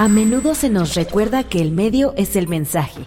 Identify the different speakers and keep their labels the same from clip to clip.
Speaker 1: A menudo se nos recuerda que el medio es el mensaje.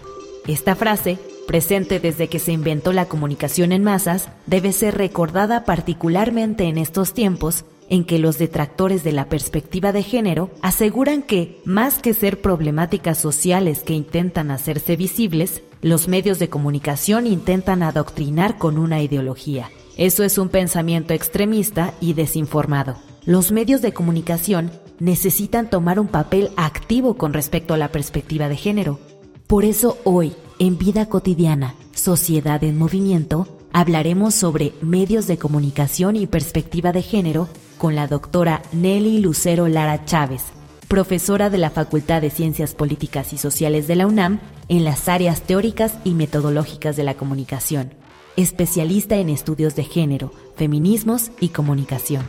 Speaker 1: Esta frase, presente desde que se inventó la comunicación en masas, debe ser recordada particularmente en estos tiempos en que los detractores de la perspectiva de género aseguran que, más que ser problemáticas sociales que intentan hacerse visibles, los medios de comunicación intentan adoctrinar con una ideología. Eso es un pensamiento extremista y desinformado. Los medios de comunicación necesitan tomar un papel activo con respecto a la perspectiva de género. Por eso hoy, en Vida Cotidiana, Sociedad en Movimiento, hablaremos sobre medios de comunicación y perspectiva de género con la doctora Nelly Lucero Lara Chávez, profesora de la Facultad de Ciencias Políticas y Sociales de la UNAM en las áreas teóricas y metodológicas de la comunicación, especialista en estudios de género, feminismos y comunicación.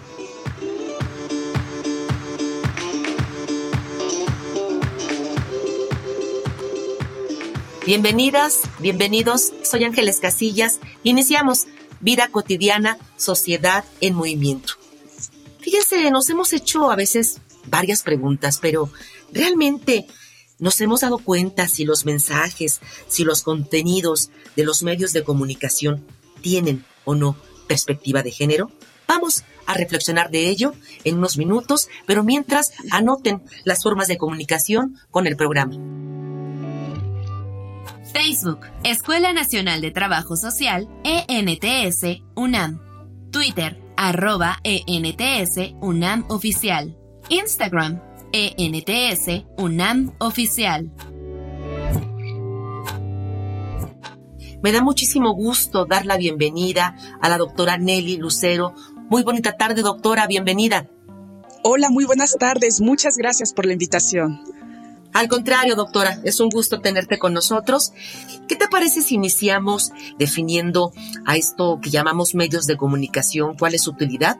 Speaker 2: Bienvenidas, bienvenidos. Soy Ángeles Casillas. Iniciamos Vida cotidiana, sociedad en movimiento. Fíjense, nos hemos hecho a veces varias preguntas, pero realmente nos hemos dado cuenta si los mensajes, si los contenidos de los medios de comunicación tienen o no perspectiva de género. Vamos a reflexionar de ello en unos minutos, pero mientras anoten las formas de comunicación con el programa.
Speaker 3: Facebook, Escuela Nacional de Trabajo Social, ENTS, UNAM. Twitter, arroba ENTS, UNAM Oficial. Instagram, ENTS, UNAM Oficial.
Speaker 2: Me da muchísimo gusto dar la bienvenida a la doctora Nelly Lucero. Muy bonita tarde, doctora, bienvenida.
Speaker 4: Hola, muy buenas tardes. Muchas gracias por la invitación.
Speaker 2: Al contrario, doctora, es un gusto tenerte con nosotros. ¿Qué te parece si iniciamos definiendo a esto que llamamos medios de comunicación, cuál es su utilidad?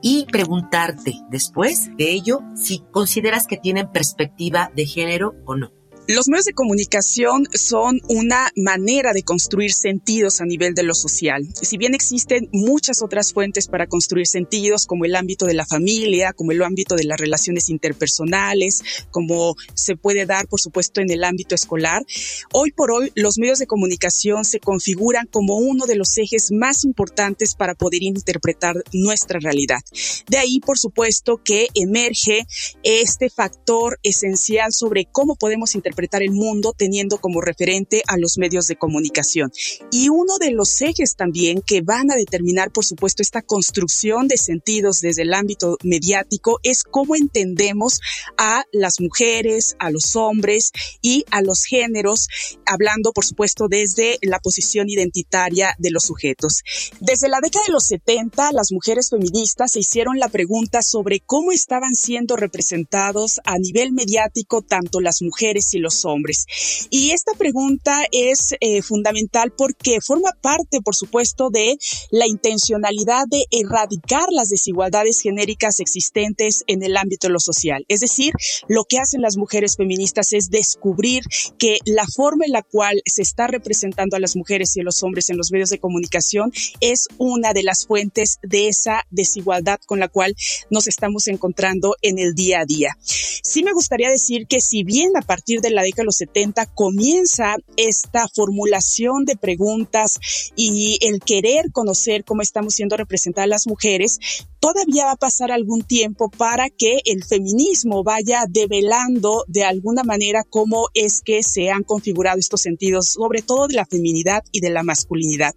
Speaker 2: Y preguntarte después de ello si consideras que tienen perspectiva de género o no.
Speaker 4: Los medios de comunicación son una manera de construir sentidos a nivel de lo social. Si bien existen muchas otras fuentes para construir sentidos, como el ámbito de la familia, como el ámbito de las relaciones interpersonales, como se puede dar, por supuesto, en el ámbito escolar, hoy por hoy los medios de comunicación se configuran como uno de los ejes más importantes para poder interpretar nuestra realidad. De ahí, por supuesto, que emerge este factor esencial sobre cómo podemos interpretar interpretar el mundo teniendo como referente a los medios de comunicación. Y uno de los ejes también que van a determinar, por supuesto, esta construcción de sentidos desde el ámbito mediático es cómo entendemos a las mujeres, a los hombres y a los géneros, hablando, por supuesto, desde la posición identitaria de los sujetos. Desde la década de los 70, las mujeres feministas se hicieron la pregunta sobre cómo estaban siendo representados a nivel mediático tanto las mujeres y los hombres. Y esta pregunta es eh, fundamental porque forma parte, por supuesto, de la intencionalidad de erradicar las desigualdades genéricas existentes en el ámbito de lo social. Es decir, lo que hacen las mujeres feministas es descubrir que la forma en la cual se está representando a las mujeres y a los hombres en los medios de comunicación es una de las fuentes de esa desigualdad con la cual nos estamos encontrando en el día a día. Sí me gustaría decir que si bien a partir de la década de los 70 comienza esta formulación de preguntas y el querer conocer cómo estamos siendo representadas las mujeres, todavía va a pasar algún tiempo para que el feminismo vaya develando de alguna manera cómo es que se han configurado estos sentidos, sobre todo de la feminidad y de la masculinidad.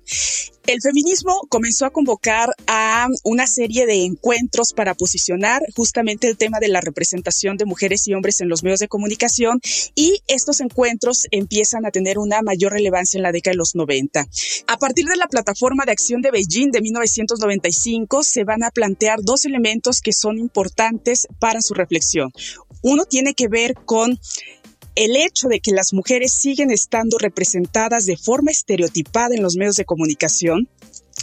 Speaker 4: El feminismo comenzó a convocar a una serie de encuentros para posicionar justamente el tema de la representación de mujeres y hombres en los medios de comunicación y estos encuentros empiezan a tener una mayor relevancia en la década de los 90. A partir de la plataforma de acción de Beijing de 1995 se van a plantear dos elementos que son importantes para su reflexión. Uno tiene que ver con el hecho de que las mujeres siguen estando representadas de forma estereotipada en los medios de comunicación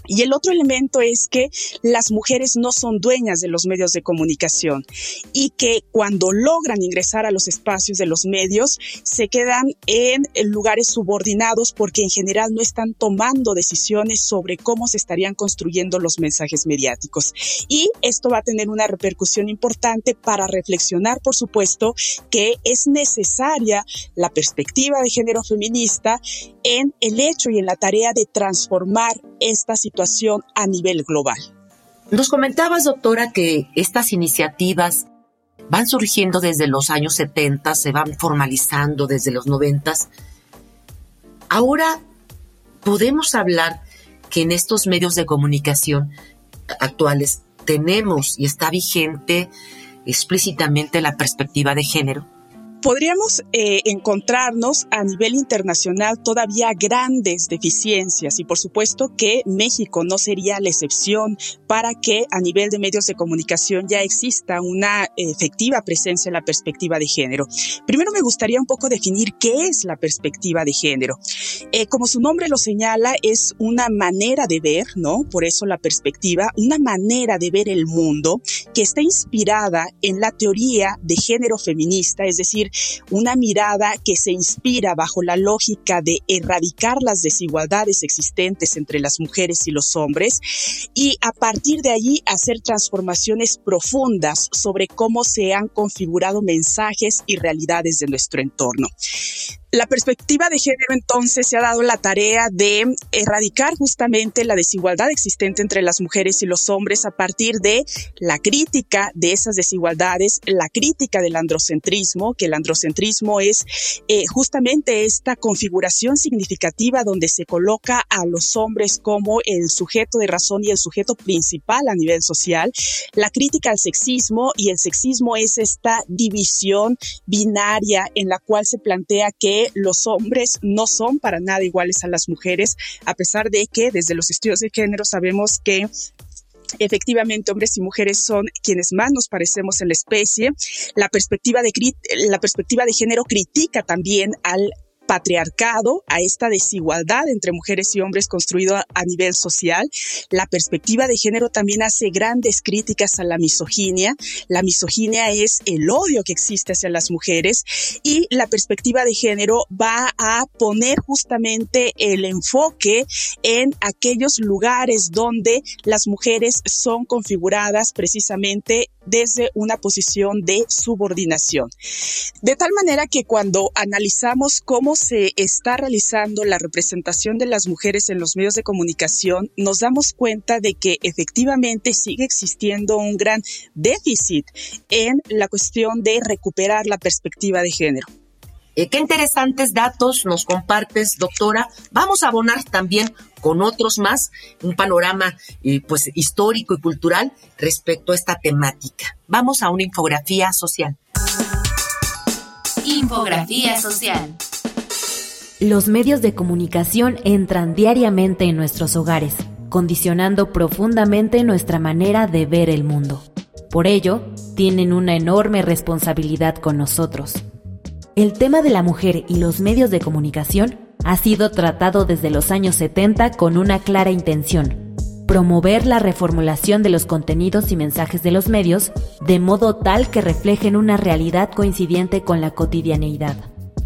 Speaker 4: y el otro elemento es que las mujeres no son dueñas de los medios de comunicación y que cuando logran ingresar a los espacios de los medios se quedan en lugares subordinados porque en general no están tomando decisiones sobre cómo se estarían construyendo los mensajes mediáticos. Y esto va a tener una repercusión importante para reflexionar, por supuesto, que es necesaria la perspectiva de género feminista en el hecho y en la tarea de transformar esta situación a nivel global.
Speaker 2: Nos comentabas, doctora, que estas iniciativas van surgiendo desde los años 70, se van formalizando desde los 90. Ahora podemos hablar que en estos medios de comunicación actuales tenemos y está vigente explícitamente la perspectiva de género
Speaker 4: podríamos eh, encontrarnos a nivel internacional todavía grandes deficiencias y por supuesto que México no sería la excepción para que a nivel de medios de comunicación ya exista una efectiva presencia en la perspectiva de género. Primero me gustaría un poco definir qué es la perspectiva de género. Eh, como su nombre lo señala, es una manera de ver, ¿no? Por eso la perspectiva, una manera de ver el mundo que está inspirada en la teoría de género feminista, es decir, una mirada que se inspira bajo la lógica de erradicar las desigualdades existentes entre las mujeres y los hombres y a partir de allí hacer transformaciones profundas sobre cómo se han configurado mensajes y realidades de nuestro entorno. La perspectiva de género entonces se ha dado la tarea de erradicar justamente la desigualdad existente entre las mujeres y los hombres a partir de la crítica de esas desigualdades, la crítica del androcentrismo, que el androcentrismo es eh, justamente esta configuración significativa donde se coloca a los hombres como el sujeto de razón y el sujeto principal a nivel social, la crítica al sexismo y el sexismo es esta división binaria en la cual se plantea que los hombres no son para nada iguales a las mujeres, a pesar de que desde los estudios de género sabemos que Efectivamente, hombres y mujeres son quienes más nos parecemos en la especie. La perspectiva de, la perspectiva de género critica también al patriarcado, a esta desigualdad entre mujeres y hombres construido a, nivel social. La perspectiva de género también hace grandes críticas a la misoginia. La misoginia es el odio que existe hacia las mujeres y la perspectiva de género va a poner justamente el enfoque en aquellos lugares donde las mujeres son configuradas precisamente desde una posición de subordinación. De tal manera que cuando analizamos cómo se está realizando la representación de las mujeres en los medios de comunicación, nos damos cuenta de que efectivamente sigue existiendo un gran déficit en la cuestión de recuperar la perspectiva de género.
Speaker 2: Eh, qué interesantes datos nos compartes, doctora. Vamos a abonar también con otros más un panorama eh, pues histórico y cultural respecto a esta temática. Vamos a una infografía social.
Speaker 3: Infografía social.
Speaker 1: Los medios de comunicación entran diariamente en nuestros hogares, condicionando profundamente nuestra manera de ver el mundo. Por ello, tienen una enorme responsabilidad con nosotros el tema de la mujer y los medios de comunicación ha sido tratado desde los años 70 con una clara intención, promover la reformulación de los contenidos y mensajes de los medios de modo tal que reflejen una realidad coincidente con la cotidianeidad,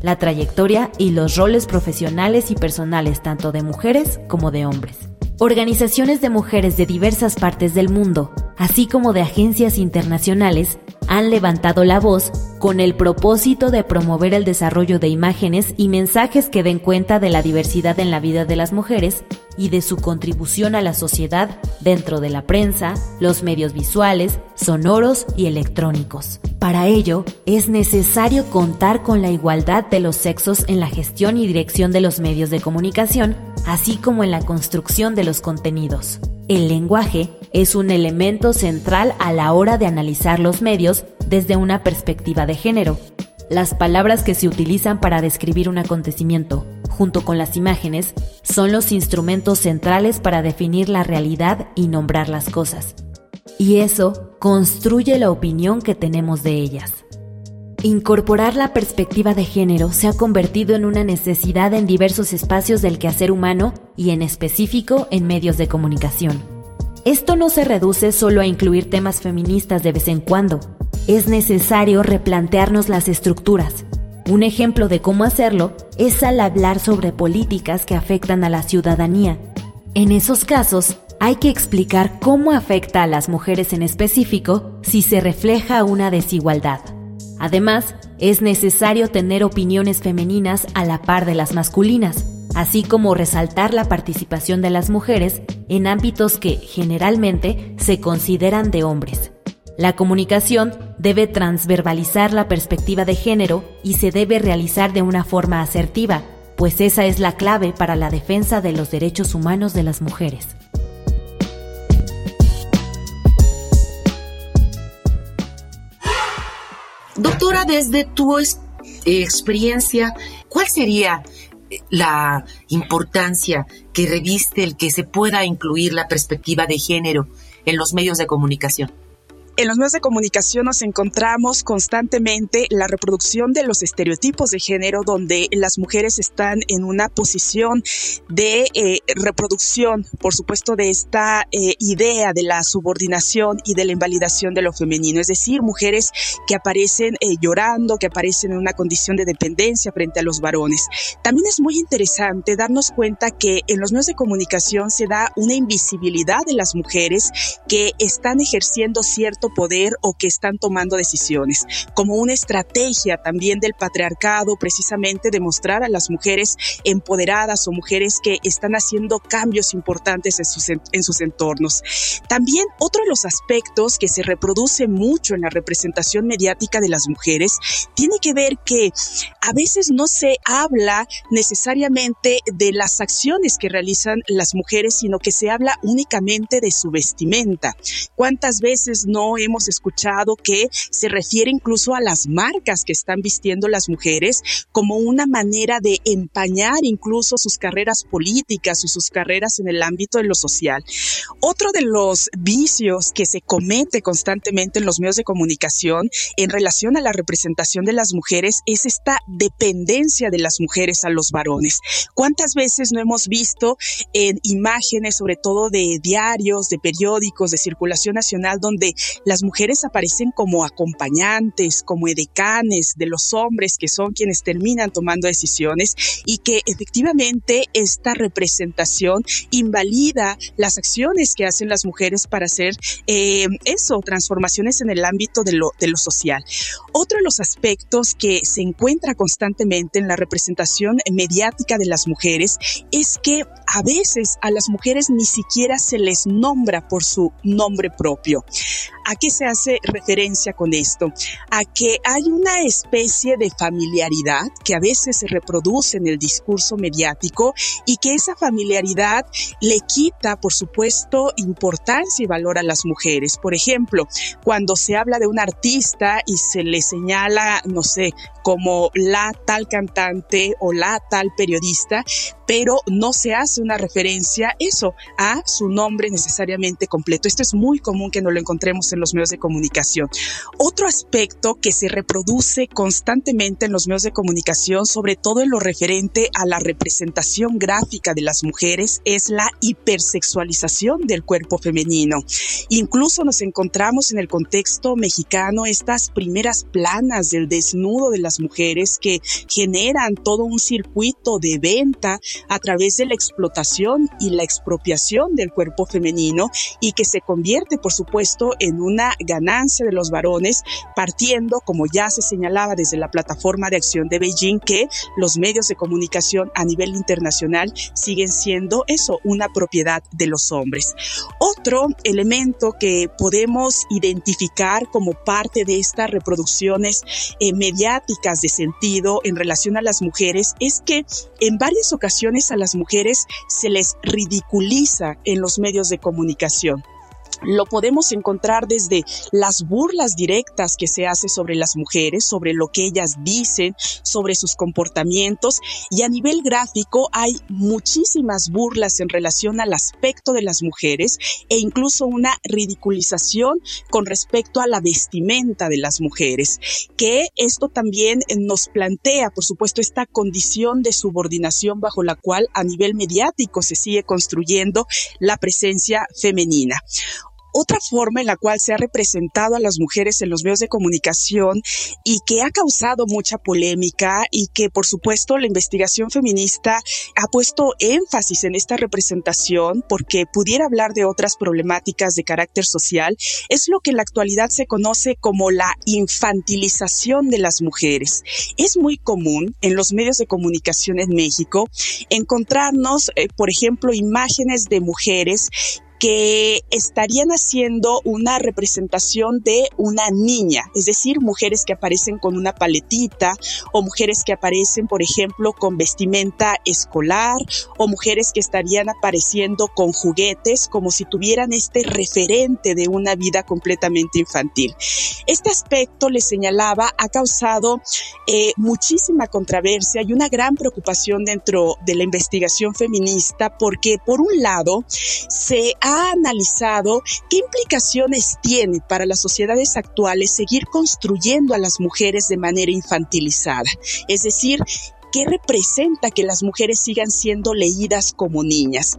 Speaker 1: la trayectoria y los roles profesionales y personales tanto de mujeres como de hombres. Organizaciones de mujeres de diversas partes del mundo, así como de agencias internacionales, han levantado la voz con el propósito de promover el desarrollo de imágenes y mensajes que den cuenta de la diversidad en la vida de las mujeres y de su contribución a la sociedad dentro de la prensa, los medios visuales, sonoros y electrónicos Para ello, es necesario contar con la igualdad de los sexos en la gestión y dirección de los medios de comunicación, así como en la construcción de los contenidos. El lenguaje es un elemento central a la hora de analizar los medios desde una perspectiva de género. Las palabras que se utilizan para describir un acontecimiento, junto con las imágenes, son los instrumentos centrales para definir la realidad y nombrar las cosas. Y eso construye la opinión que tenemos de ellas. Incorporar la perspectiva de género se ha convertido en una necesidad en diversos espacios del quehacer humano y en específico en medios de comunicación. Esto no se reduce solo a incluir temas feministas de vez en cuando. Es necesario replantearnos las estructuras. Un ejemplo de cómo hacerlo es al hablar sobre políticas que afectan a la ciudadanía. En esos casos, hay que explicar cómo afecta a las mujeres en específico si se refleja una desigualdad. Además, es necesario tener opiniones femeninas a la par de las masculinas, así como resaltar la participación de las mujeres en ámbitos que generalmente se consideran de hombres. La comunicación debe transverbalizar la perspectiva de género y se debe realizar de una forma asertiva, pues esa es la clave para la defensa de los derechos humanos de las mujeres.
Speaker 2: Doctora, desde tu experiencia, ¿cuál sería eh, la importancia que reviste el que se pueda incluir la perspectiva de género en los medios de comunicación?
Speaker 4: En los medios de comunicación nos encontramos constantemente la reproducción de los estereotipos de género donde las mujeres están en una posición de eh, reproducción, por supuesto, de esta eh, idea de la subordinación y de la invalidación de lo femenino, es decir, mujeres que aparecen eh, llorando, que aparecen en una condición de dependencia frente a los varones. También es muy interesante darnos cuenta que en los medios de comunicación se da una invisibilidad de las mujeres que están ejerciendo cierto poder o que están tomando decisiones, como una estrategia también del patriarcado, precisamente de mostrar a las mujeres empoderadas o mujeres que están haciendo cambios importantes en sus, en sus entornos. También otro de los aspectos que se reproduce mucho en la representación mediática de las mujeres tiene que ver que a veces no se habla necesariamente de las acciones que realizan las mujeres, sino que se habla únicamente de su vestimenta. ¿Cuántas veces no hemos escuchado que se refiere incluso a las marcas que están vistiendo las mujeres como una manera de empañar incluso sus carreras políticas o sus carreras en el ámbito de lo social. Otro de los vicios que se comete constantemente en los medios de comunicación en relación a la representación de las mujeres es esta dependencia de las mujeres a los varones. ¿Cuántas veces no hemos visto en imágenes, sobre todo de diarios, de periódicos, de circulación nacional, donde las mujeres aparecen como acompañantes, como edecanes de los hombres que son quienes terminan tomando decisiones y que efectivamente esta representación invalida las acciones que hacen las mujeres para hacer eh, eso, transformaciones en el ámbito de lo, de lo social. Otro de los aspectos que se encuentra constantemente en la representación mediática de las mujeres es que a veces a las mujeres ni siquiera se les nombra por su nombre propio. ¿A qué se hace referencia con esto? A que hay una especie de familiaridad que a veces se reproduce en el discurso mediático y que esa familiaridad le quita, por supuesto, importancia y valor a las mujeres. Por ejemplo, cuando se habla de un artista y se le señala, no sé, como la tal cantante o la tal periodista, pero no se hace una referencia, eso, a su nombre necesariamente completo. Esto es muy común que no lo encontremos en los medios de comunicación. Otro aspecto que se reproduce constantemente en los medios de comunicación, sobre todo en lo referente a la representación gráfica de las mujeres, es la hipersexualización del cuerpo femenino. Incluso nos encontramos en el contexto mexicano estas primeras planas del desnudo de las mujeres que generan todo un circuito de venta a través de la explotación y la expropiación del cuerpo femenino y que se convierte, por supuesto, en una ganancia de los varones, partiendo, como ya se señalaba desde la plataforma de acción de Beijing, que los medios de comunicación a nivel internacional siguen siendo eso, una propiedad de los hombres. Otro elemento que podemos identificar como parte de estas reproducciones eh, mediáticas de sentido en relación a las mujeres es que en varias ocasiones a las mujeres se les ridiculiza en los medios de comunicación lo podemos encontrar desde las burlas directas que se hace sobre las mujeres, sobre lo que ellas dicen, sobre sus comportamientos y a nivel gráfico hay muchísimas burlas en relación al aspecto de las mujeres e incluso una ridiculización con respecto a la vestimenta de las mujeres, que esto también nos plantea, por supuesto, esta condición de subordinación bajo la cual a nivel mediático se sigue construyendo la presencia femenina. Otra forma en la cual se ha representado a las mujeres en los medios de comunicación y que ha causado mucha polémica y que por supuesto la investigación feminista ha puesto énfasis en esta representación porque pudiera hablar de otras problemáticas de carácter social, es lo que en la actualidad se conoce como la infantilización de las mujeres. Es muy común en los medios de comunicación en México encontrarnos, eh, por ejemplo, imágenes de mujeres que estarían haciendo una representación de una niña, es decir, mujeres que aparecen con una paletita o mujeres que aparecen, por ejemplo, con vestimenta escolar o mujeres que estarían apareciendo con juguetes como si tuvieran este referente de una vida completamente infantil. Este aspecto, le señalaba, ha causado eh, muchísima controversia y una gran preocupación dentro de la investigación feminista porque, por un lado, se ha analizado qué implicaciones tiene para las sociedades actuales seguir construyendo a las mujeres de manera infantilizada. Es decir, ¿Qué representa que las mujeres sigan siendo leídas como niñas?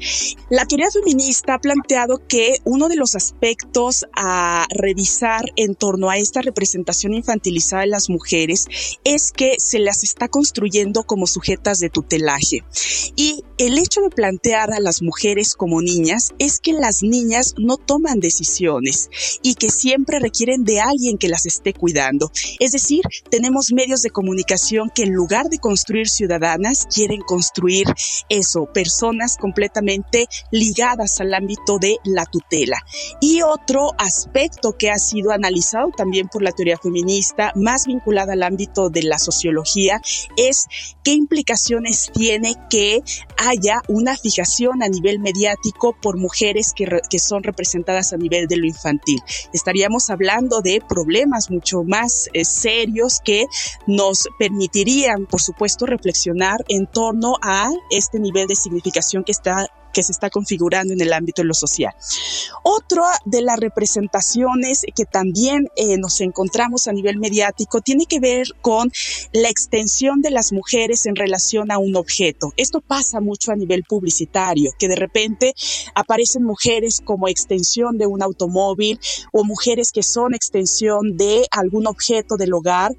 Speaker 4: La teoría feminista ha planteado que uno de los aspectos a revisar en torno a esta representación infantilizada de las mujeres es que se las está construyendo como sujetas de tutelaje. Y el hecho de plantear a las mujeres como niñas es que las niñas no toman decisiones y que siempre requieren de alguien que las esté cuidando. Es decir, tenemos medios de comunicación que en lugar de construir ciudadanas quieren construir eso, personas completamente ligadas al ámbito de la tutela. Y otro aspecto que ha sido analizado también por la teoría feminista, más vinculada al ámbito de la sociología, es qué implicaciones tiene que haya una fijación a nivel mediático por mujeres que, que son representadas a nivel de lo infantil. Estaríamos hablando de problemas mucho más eh, serios que nos permitirían, por supuesto, reflexionar en torno a este nivel de significación que está que se está configurando en el ámbito de lo social. Otra de las representaciones que también eh, nos encontramos a nivel mediático tiene que ver con la extensión de las mujeres en relación a un objeto. Esto pasa mucho a nivel publicitario, que de repente aparecen mujeres como extensión de un automóvil o mujeres que son extensión de algún objeto del hogar,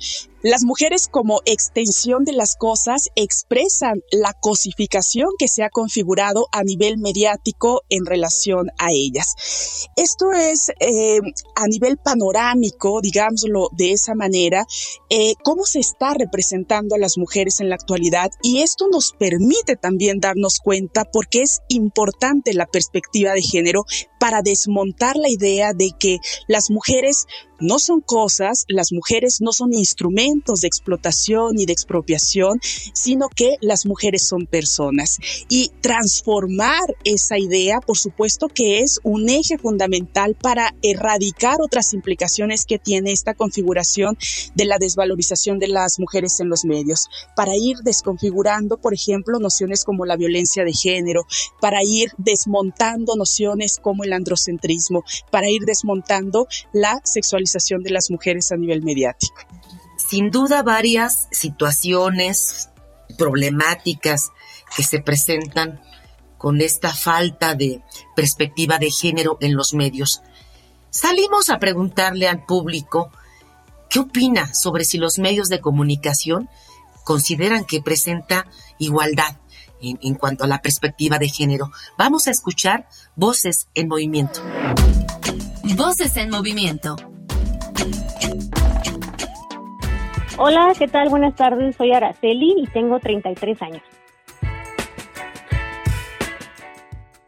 Speaker 4: las mujeres como extensión de las cosas expresan la cosificación que se ha configurado a nivel mediático en relación a ellas. Esto es eh, a nivel panorámico, digámoslo de esa manera, eh, cómo se está representando a las mujeres en la actualidad y esto nos permite también darnos cuenta porque es importante la perspectiva de género para desmontar la idea de que las mujeres no son cosas, las mujeres no son instrumentos de explotación y de expropiación, sino que las mujeres son personas. Y transformar esa idea, por supuesto que es un eje fundamental para erradicar otras implicaciones que tiene esta configuración de la desvalorización de las mujeres en los medios, para ir desconfigurando, por ejemplo, nociones como la violencia de género, para ir desmontando nociones como el androcentrismo, para ir desmontando la sexualización de las mujeres a nivel mediático.
Speaker 2: Sin duda varias situaciones problemáticas que se presentan con esta falta de perspectiva de género en los medios. Salimos a preguntarle al público qué opina sobre si los medios de comunicación consideran que presenta igualdad en, cuanto a la perspectiva de género. Vamos a escuchar Voces en Movimiento.
Speaker 3: Voces en Movimiento.
Speaker 5: Hola, ¿qué tal? Buenas tardes. Soy Araceli y tengo 33 años.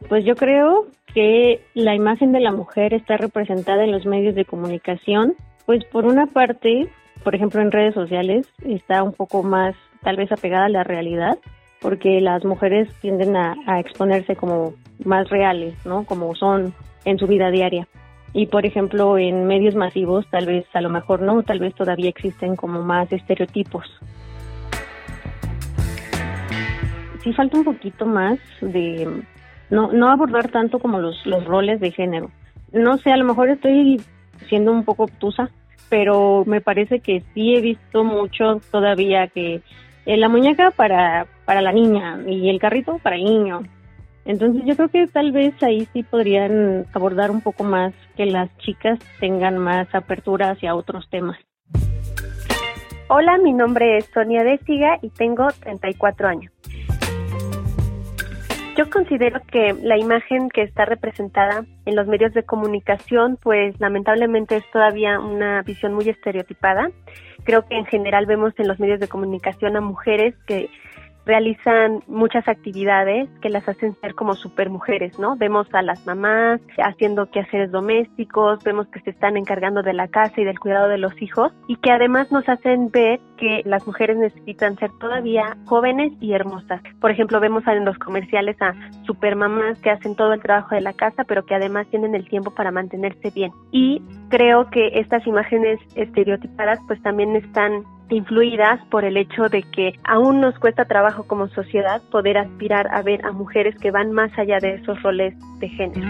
Speaker 5: Pues yo creo que la imagen de la mujer está representada en los medios de comunicación, pues por una parte, por ejemplo en redes sociales, está un poco más tal vez apegada a la realidad, porque las mujeres tienden a, exponerse como más reales, ¿no? Como son en su vida diaria. Y por ejemplo, en medios masivos, tal vez, a lo mejor no, tal vez todavía existen como más estereotipos. Sí falta un poquito más de no, no abordar tanto como los, los roles de género. No sé, a lo mejor estoy siendo un poco obtusa, pero me parece que sí he visto mucho todavía que eh, la muñeca para, para la niña y el carrito para el niño. Entonces yo creo que tal vez ahí sí podrían abordar un poco más que las chicas tengan más apertura hacia otros temas.
Speaker 6: Hola, mi nombre es Sonia Desiga y tengo 34 años. Yo considero que la imagen que está representada en los medios de comunicación, pues lamentablemente es todavía una visión muy estereotipada. Creo que en general vemos en los medios de comunicación a mujeres que realizan muchas actividades que las hacen ser como supermujeres, ¿no? Vemos a las mamás haciendo quehaceres domésticos, vemos que se están encargando de la casa y del cuidado de los hijos y que además nos hacen ver que las mujeres necesitan ser todavía jóvenes y hermosas. Por ejemplo, vemos en los comerciales a supermamás que hacen todo el trabajo de la casa, pero que además tienen el tiempo para mantenerse bien. Y creo que estas imágenes estereotipadas pues también están influidas por el hecho de que aún nos cuesta trabajo como sociedad poder aspirar a ver a mujeres que van más allá de esos roles de género.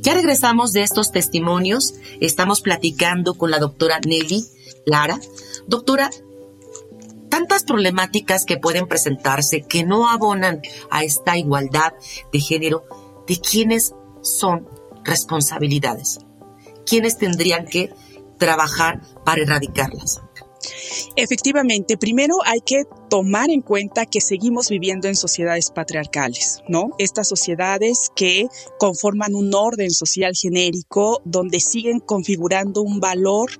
Speaker 2: Ya regresamos de estos testimonios. Estamos platicando con la doctora Nelly Lara. Doctora, tantas problemáticas que pueden presentarse que no abonan a esta igualdad de género, de quienes son responsabilidades. ¿Quiénes tendrían que trabajar para erradicarlas?
Speaker 4: Efectivamente, primero hay que tomar en cuenta que seguimos viviendo en sociedades patriarcales, ¿no? Estas sociedades que conforman un orden social genérico donde siguen configurando un valor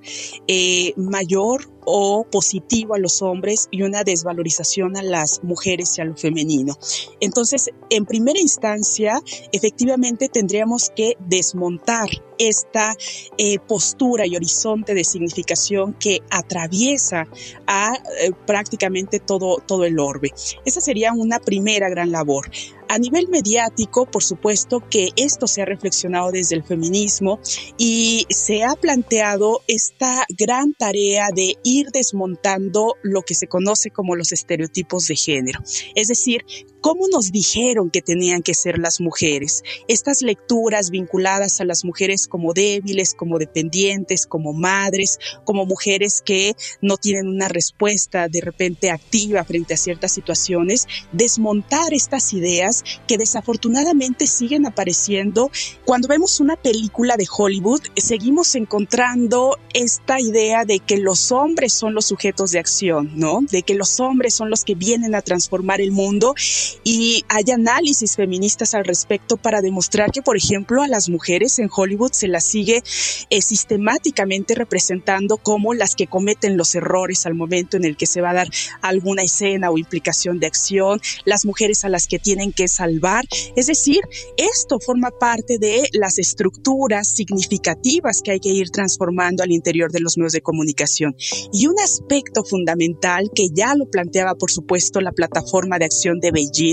Speaker 4: eh, mayor o positivo a los hombres y una desvalorización a las mujeres y a lo femenino. Entonces, en primera instancia, efectivamente tendríamos que desmontar esta eh, postura y horizonte de significación que atraviesa a eh, prácticamente todo, todo el orbe. Esa sería una primera gran labor. A nivel mediático, por supuesto que esto se ha reflexionado desde el feminismo y se ha planteado esta gran tarea de ir desmontando lo que se conoce como los estereotipos de género. Es decir, cómo nos dijeron que tenían que ser las mujeres. Estas lecturas vinculadas a las mujeres como débiles, como dependientes, como madres, como mujeres que no tienen una respuesta de repente activa frente a ciertas situaciones, desmontar estas ideas que desafortunadamente siguen apareciendo. Cuando vemos una película de Hollywood, seguimos encontrando esta idea de que los hombres son los sujetos de acción, ¿no? De que los hombres son los que vienen a transformar el mundo y hay análisis feministas al respecto para demostrar que, por ejemplo, a las mujeres en Hollywood se las sigue eh, sistemáticamente representando como las que cometen los errores al momento en el que se va a dar alguna escena o implicación de acción, las mujeres a las que tienen que salvar. Es decir, esto forma parte de las estructuras significativas que hay que ir transformando al interior de los medios de comunicación. Y un aspecto fundamental que ya lo planteaba, por supuesto, la plataforma de acción de Beijing,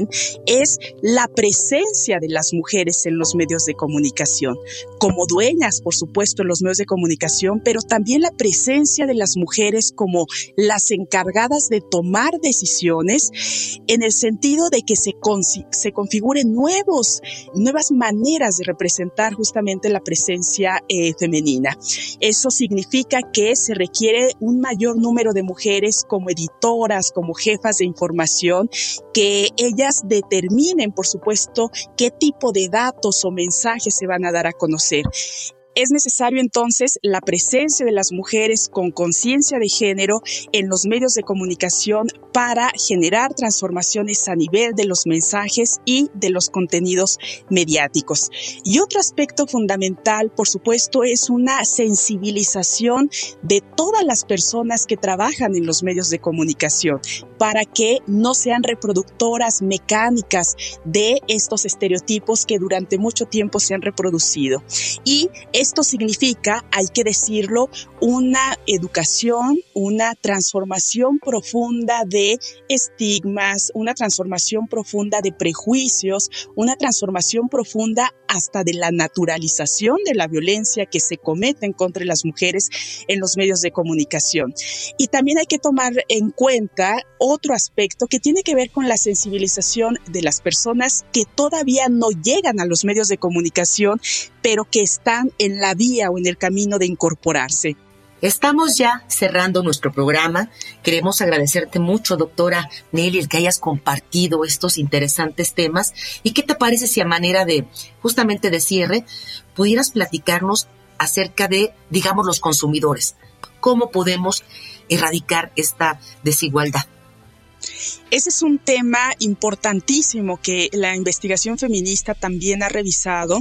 Speaker 4: es la presencia de las mujeres en los medios de comunicación, como dueñas, por supuesto, en los medios de comunicación, pero también la presencia de las mujeres como las encargadas de tomar decisiones en el sentido de que se, se configuren nuevos, nuevas maneras de representar justamente la presencia eh, femenina. Eso significa que se requiere un mayor número de mujeres como editoras, como jefas de información, que ellas determinen, por supuesto, qué tipo de datos o mensajes se van a dar a conocer. Es necesario entonces la presencia de las mujeres con conciencia de género en los medios de comunicación para generar transformaciones a nivel de los mensajes y de los contenidos mediáticos. Y otro aspecto fundamental, por supuesto, es una sensibilización de todas las personas que trabajan en los medios de comunicación para que no sean reproductoras mecánicas de estos estereotipos que durante mucho tiempo se han reproducido. Y esto significa, hay que decirlo, una educación, una transformación profunda de estigmas, una transformación profunda de prejuicios, una transformación profunda hasta de la naturalización de la violencia que se comete en contra de las mujeres en los medios de comunicación. Y también hay que tomar en cuenta otro aspecto que tiene que ver con la sensibilización de las personas que todavía no llegan a los medios de comunicación, pero que están en la vía o en el camino de incorporarse.
Speaker 2: Estamos ya cerrando nuestro programa. Queremos agradecerte mucho, doctora Nelly, el que hayas compartido estos interesantes temas. ¿Y qué te parece si a manera de, justamente de cierre, pudieras platicarnos acerca de, digamos, los consumidores? ¿Cómo podemos erradicar esta desigualdad?
Speaker 4: Ese es un tema importantísimo que la investigación feminista también ha revisado.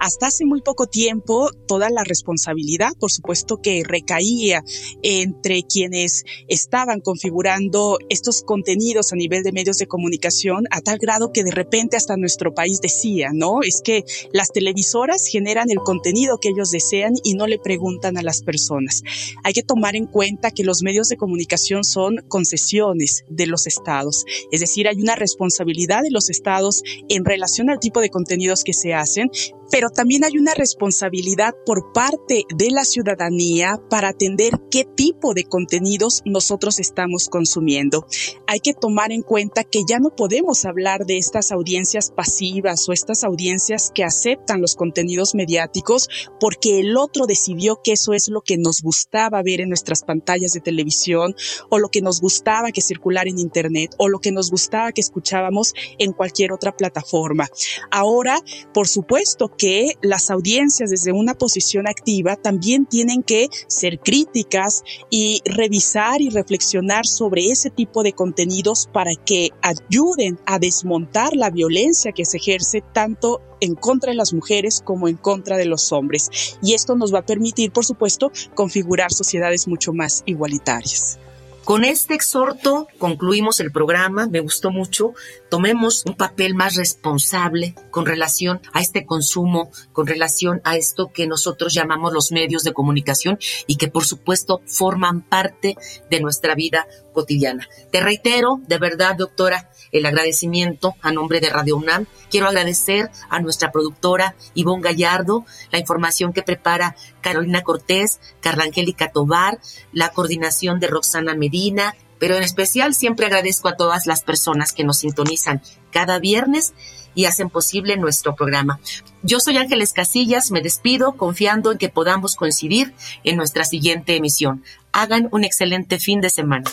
Speaker 4: Hasta hace muy poco tiempo, toda la responsabilidad, por supuesto, que recaía entre quienes estaban configurando estos contenidos a nivel de medios de comunicación, a tal grado que de repente hasta nuestro país decía, ¿no? Es que las televisoras generan el contenido que ellos desean y no le preguntan a las personas. Hay que tomar en cuenta que los medios de comunicación son concesiones de los estados. Es decir, hay una responsabilidad de los estados en relación al tipo de contenidos que se hacen, pero también hay una responsabilidad por parte de la ciudadanía para atender qué tipo de contenidos nosotros estamos consumiendo. Hay que tomar en cuenta que ya no podemos hablar de estas audiencias pasivas o estas audiencias que aceptan los contenidos mediáticos porque el otro decidió que eso es lo que nos gustaba ver en nuestras pantallas de televisión o lo que nos gustaba que circular en internet o lo que nos gustaba que escuchábamos en cualquier otra plataforma. Ahora, por supuesto que las audiencias desde una posición activa también tienen que ser críticas y revisar y reflexionar sobre ese tipo de contenidos para que ayuden a desmontar la violencia que se ejerce tanto en contra de las mujeres como en contra de los hombres. Y esto nos va a permitir, por supuesto, configurar sociedades mucho más igualitarias.
Speaker 2: Con este exhorto concluimos el programa, me gustó mucho. Tomemos un papel más responsable con relación a este consumo, con relación a esto que nosotros llamamos los medios de comunicación y que por supuesto forman parte de nuestra vida cotidiana. Te reitero, de verdad, doctora, el agradecimiento a nombre de Radio UNAM. Quiero agradecer a nuestra productora Ivonne Gallardo, la información que prepara Carolina Cortés, Carla Angélica Tobar, la coordinación de Roxana Medina, pero en especial siempre agradezco a todas las personas que nos sintonizan cada viernes y hacen posible nuestro programa. Yo soy Ángeles Casillas, me despido confiando en que podamos coincidir en nuestra siguiente emisión. Hagan un excelente fin de semana.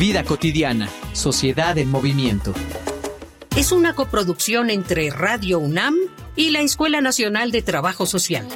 Speaker 7: Vida cotidiana, sociedad en movimiento.
Speaker 8: Es una coproducción entre Radio UNAM y la Escuela Nacional de Trabajo Social.